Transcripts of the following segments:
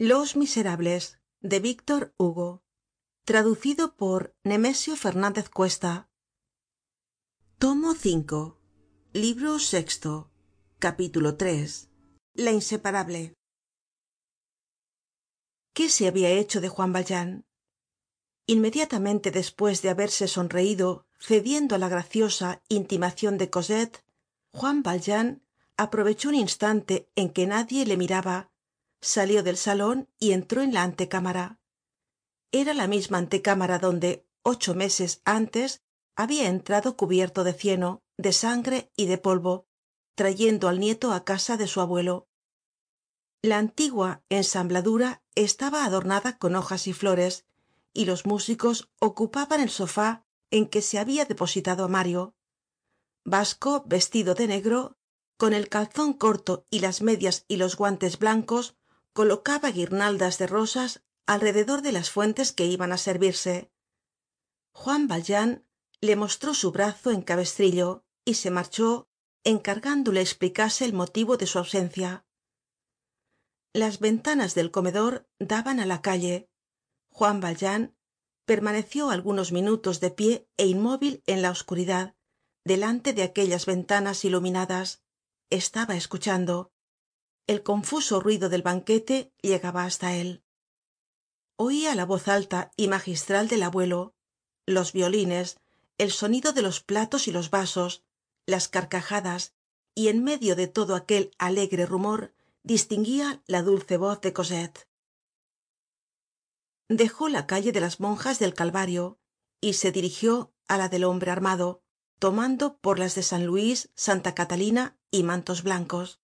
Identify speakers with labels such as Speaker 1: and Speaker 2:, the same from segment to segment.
Speaker 1: los miserables de víctor hugo. Traducido por nemesio fernandez cuesta. Tomo v libro sexto. Capítulo 3 la inseparable. Qué se había hecho de juan valjean inmediatamente despues de haberse sonreido cediendo á la graciosa intimacion de cosette juan valjean aprovechó un instante en que nadie le miraba salió del salon y entró en la antecámara. Era la misma antecámara donde ocho meses antes habia entrado cubierto de cieno de sangre y de polvo trayendo al nieto á casa de su abuelo. La antigua ensambladura estaba adornada con hojas y flores y los músicos ocupaban el sofá en que se habia depositado á mario. Basco vestido de negro con el calzon corto y las medias y los guantes blancos colocaba guirnaldas de rosas alrededor de las fuentes que iban á servirse. Juan valjean le mostró su brazo en cabestrillo y se marchó encargándole explicase el motivo de su ausencia. Las ventanas del comedor daban á la calle. Juan valjean permaneció algunos minutos de pie é inmóvil en la oscuridad delante de aquellas ventanas iluminadas. Estaba escuchando el confuso ruido del banquete llegaba hasta él. Oia la voz alta y magistral del abuelo los violines el sonido de los platos y los vasos las carcajadas y en medio de todo aquel alegre rumor distinguía la dulce voz de cosette. Dejó la calle de las monjas del calvario y se dirigió á la del hombre armado tomando por las de san luis santa catalina y mantos blancos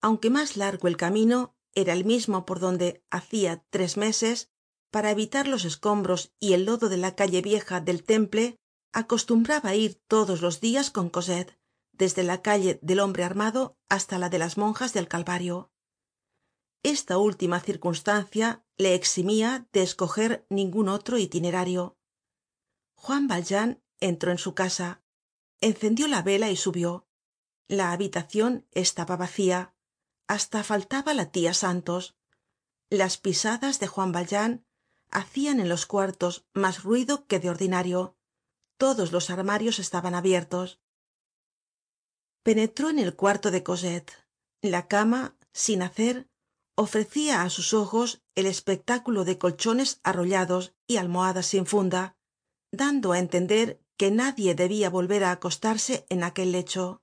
Speaker 1: aunque mas largo el camino era el mismo por donde hacia tres meses para evitar los escombros y el lodo de la calle vieja del temple acostumbraba ir todos los dias con cosette desde la calle del hombre armado hasta la de las monjas del calvario. Esta última circunstancia le eximia de escoger ningun otro itinerario. Juan valjean entró en su casa encendió la vela y subió. La habitacion estaba vacía hasta faltaba la tia santos. Las pisadas de juan valjean hacian en los cuartos mas ruido que de ordinario. Todos los armarios estaban abiertos. Penetró en el cuarto de cosette. La cama sin hacer ofrecia á sus ojos el espectáculo de colchones arrollados y almohadas sin funda dando á entender que nadie debia volver á acostarse en aquel lecho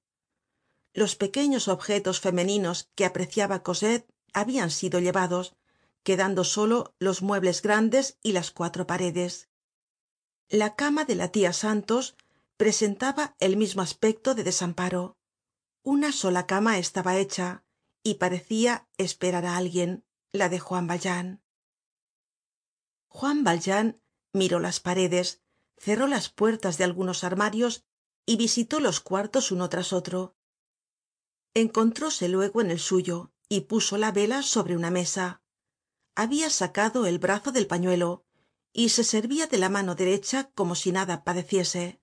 Speaker 1: los pequeños objetos femeninos que apreciaba cosette habian sido llevados quedando solo los muebles grandes y las cuatro paredes. La cama de la tia santos presentaba el mismo aspecto de desamparo. Una sola cama estaba hecha y parecia esperar á alguien la de juan valjean. Juan valjean miró las paredes cerró las puertas de algunos armarios y visitó los cuartos uno tras otro encontróse luego en el suyo y puso la vela sobre una mesa. Habia sacado el brazo del pañuelo y se servia de la mano derecha como si nada padeciese.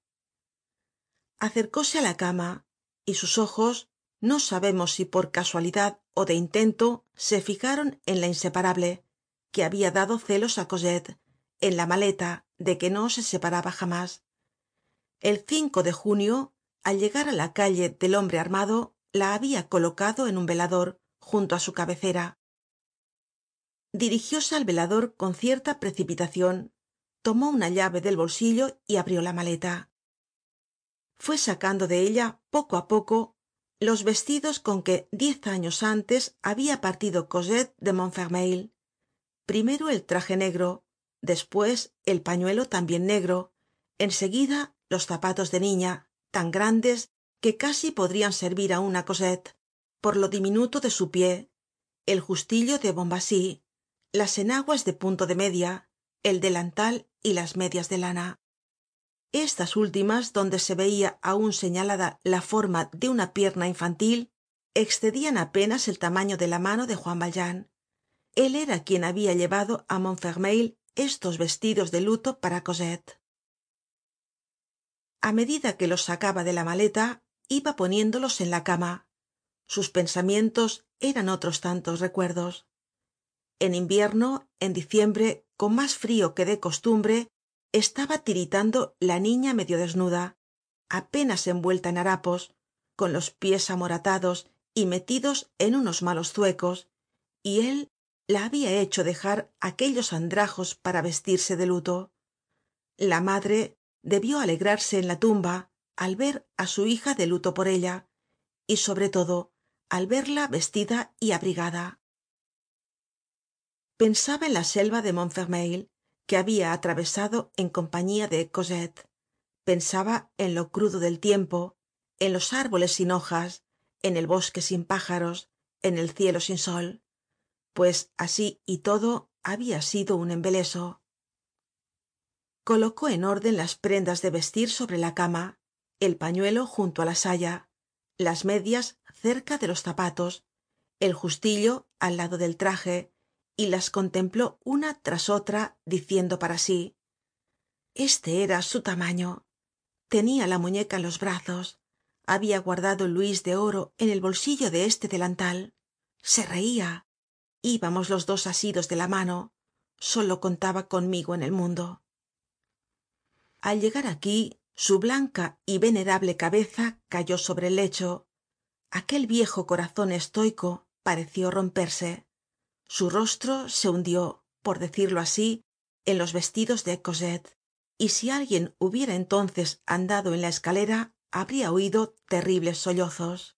Speaker 1: Acercóse á la cama y sus ojos no sabemos si por casualidad ó de intento se fijaron en la inseparable que habia dado celos á cosette en la maleta de que no se separaba jamás. El de junio al llegar á la calle del hombre armado la habia colocado en un velador junto á su cabecera. Dirigióse al velador con cierta precipitacion tomó una llave del bolsillo y abrió la maleta. Fue sacando de ella poco á poco los vestidos con que diez años antes habia partido cosette de montfermeil. Primero el traje negro despues el pañuelo tambien negro en seguida los zapatos de niña tan grandes que casi podrian servir á una cosette. Por lo diminuto de su pie el justillo de bombacy las enaguas de punto de media el delantal y las medias de lana. Estas últimas donde se veia aun señalada la forma de una pierna infantil excedian apenas el tamaño de la mano de juan valjean. Él era quien habia llevado á montfermeil estos vestidos de luto para cosette. A medida que los sacaba de la maleta iba poniéndolos en la cama. Sus pensamientos eran otros tantos recuerdos. En invierno en diciembre con mas frio que de costumbre estaba tiritando la niña medio desnuda apenas envuelta en harapos con los pies amoratados y metidos en unos malos zuecos y él la habia hecho dejar aquellos andrajos para vestirse de luto. La madre debió alegrarse en la tumba al ver á su hija de luto por ella y sobre todo al verla vestida y abrigada. Pensaba en la selva de montfermeil que habia atravesado en compañía de cosette. Pensaba en lo crudo del tiempo en los árboles sin hojas en el bosque sin pájaros en el cielo sin sol. Pues así y todo habia sido un embeleso. Colocó en orden las prendas de vestir sobre la cama el pañuelo junto á la saya las medias cerca de los zapatos el justillo al lado del traje y las contempló una tras otra diciendo para sí este era su tamaño. Tenia la muñeca en los brazos. Habia guardado el luis de oro en el bolsillo de este delantal. Se reia íbamos los dos asidos de la mano. Solo contaba conmigo en el mundo al llegar aquí su blanca y venerable cabeza cayó sobre el lecho. Aquel viejo corazon estoico pareció romperse. Su rostro se hundió por decirlo así en los vestidos de cosette y si alguien hubiera entonces andado en la escalera habria oido terribles sollozos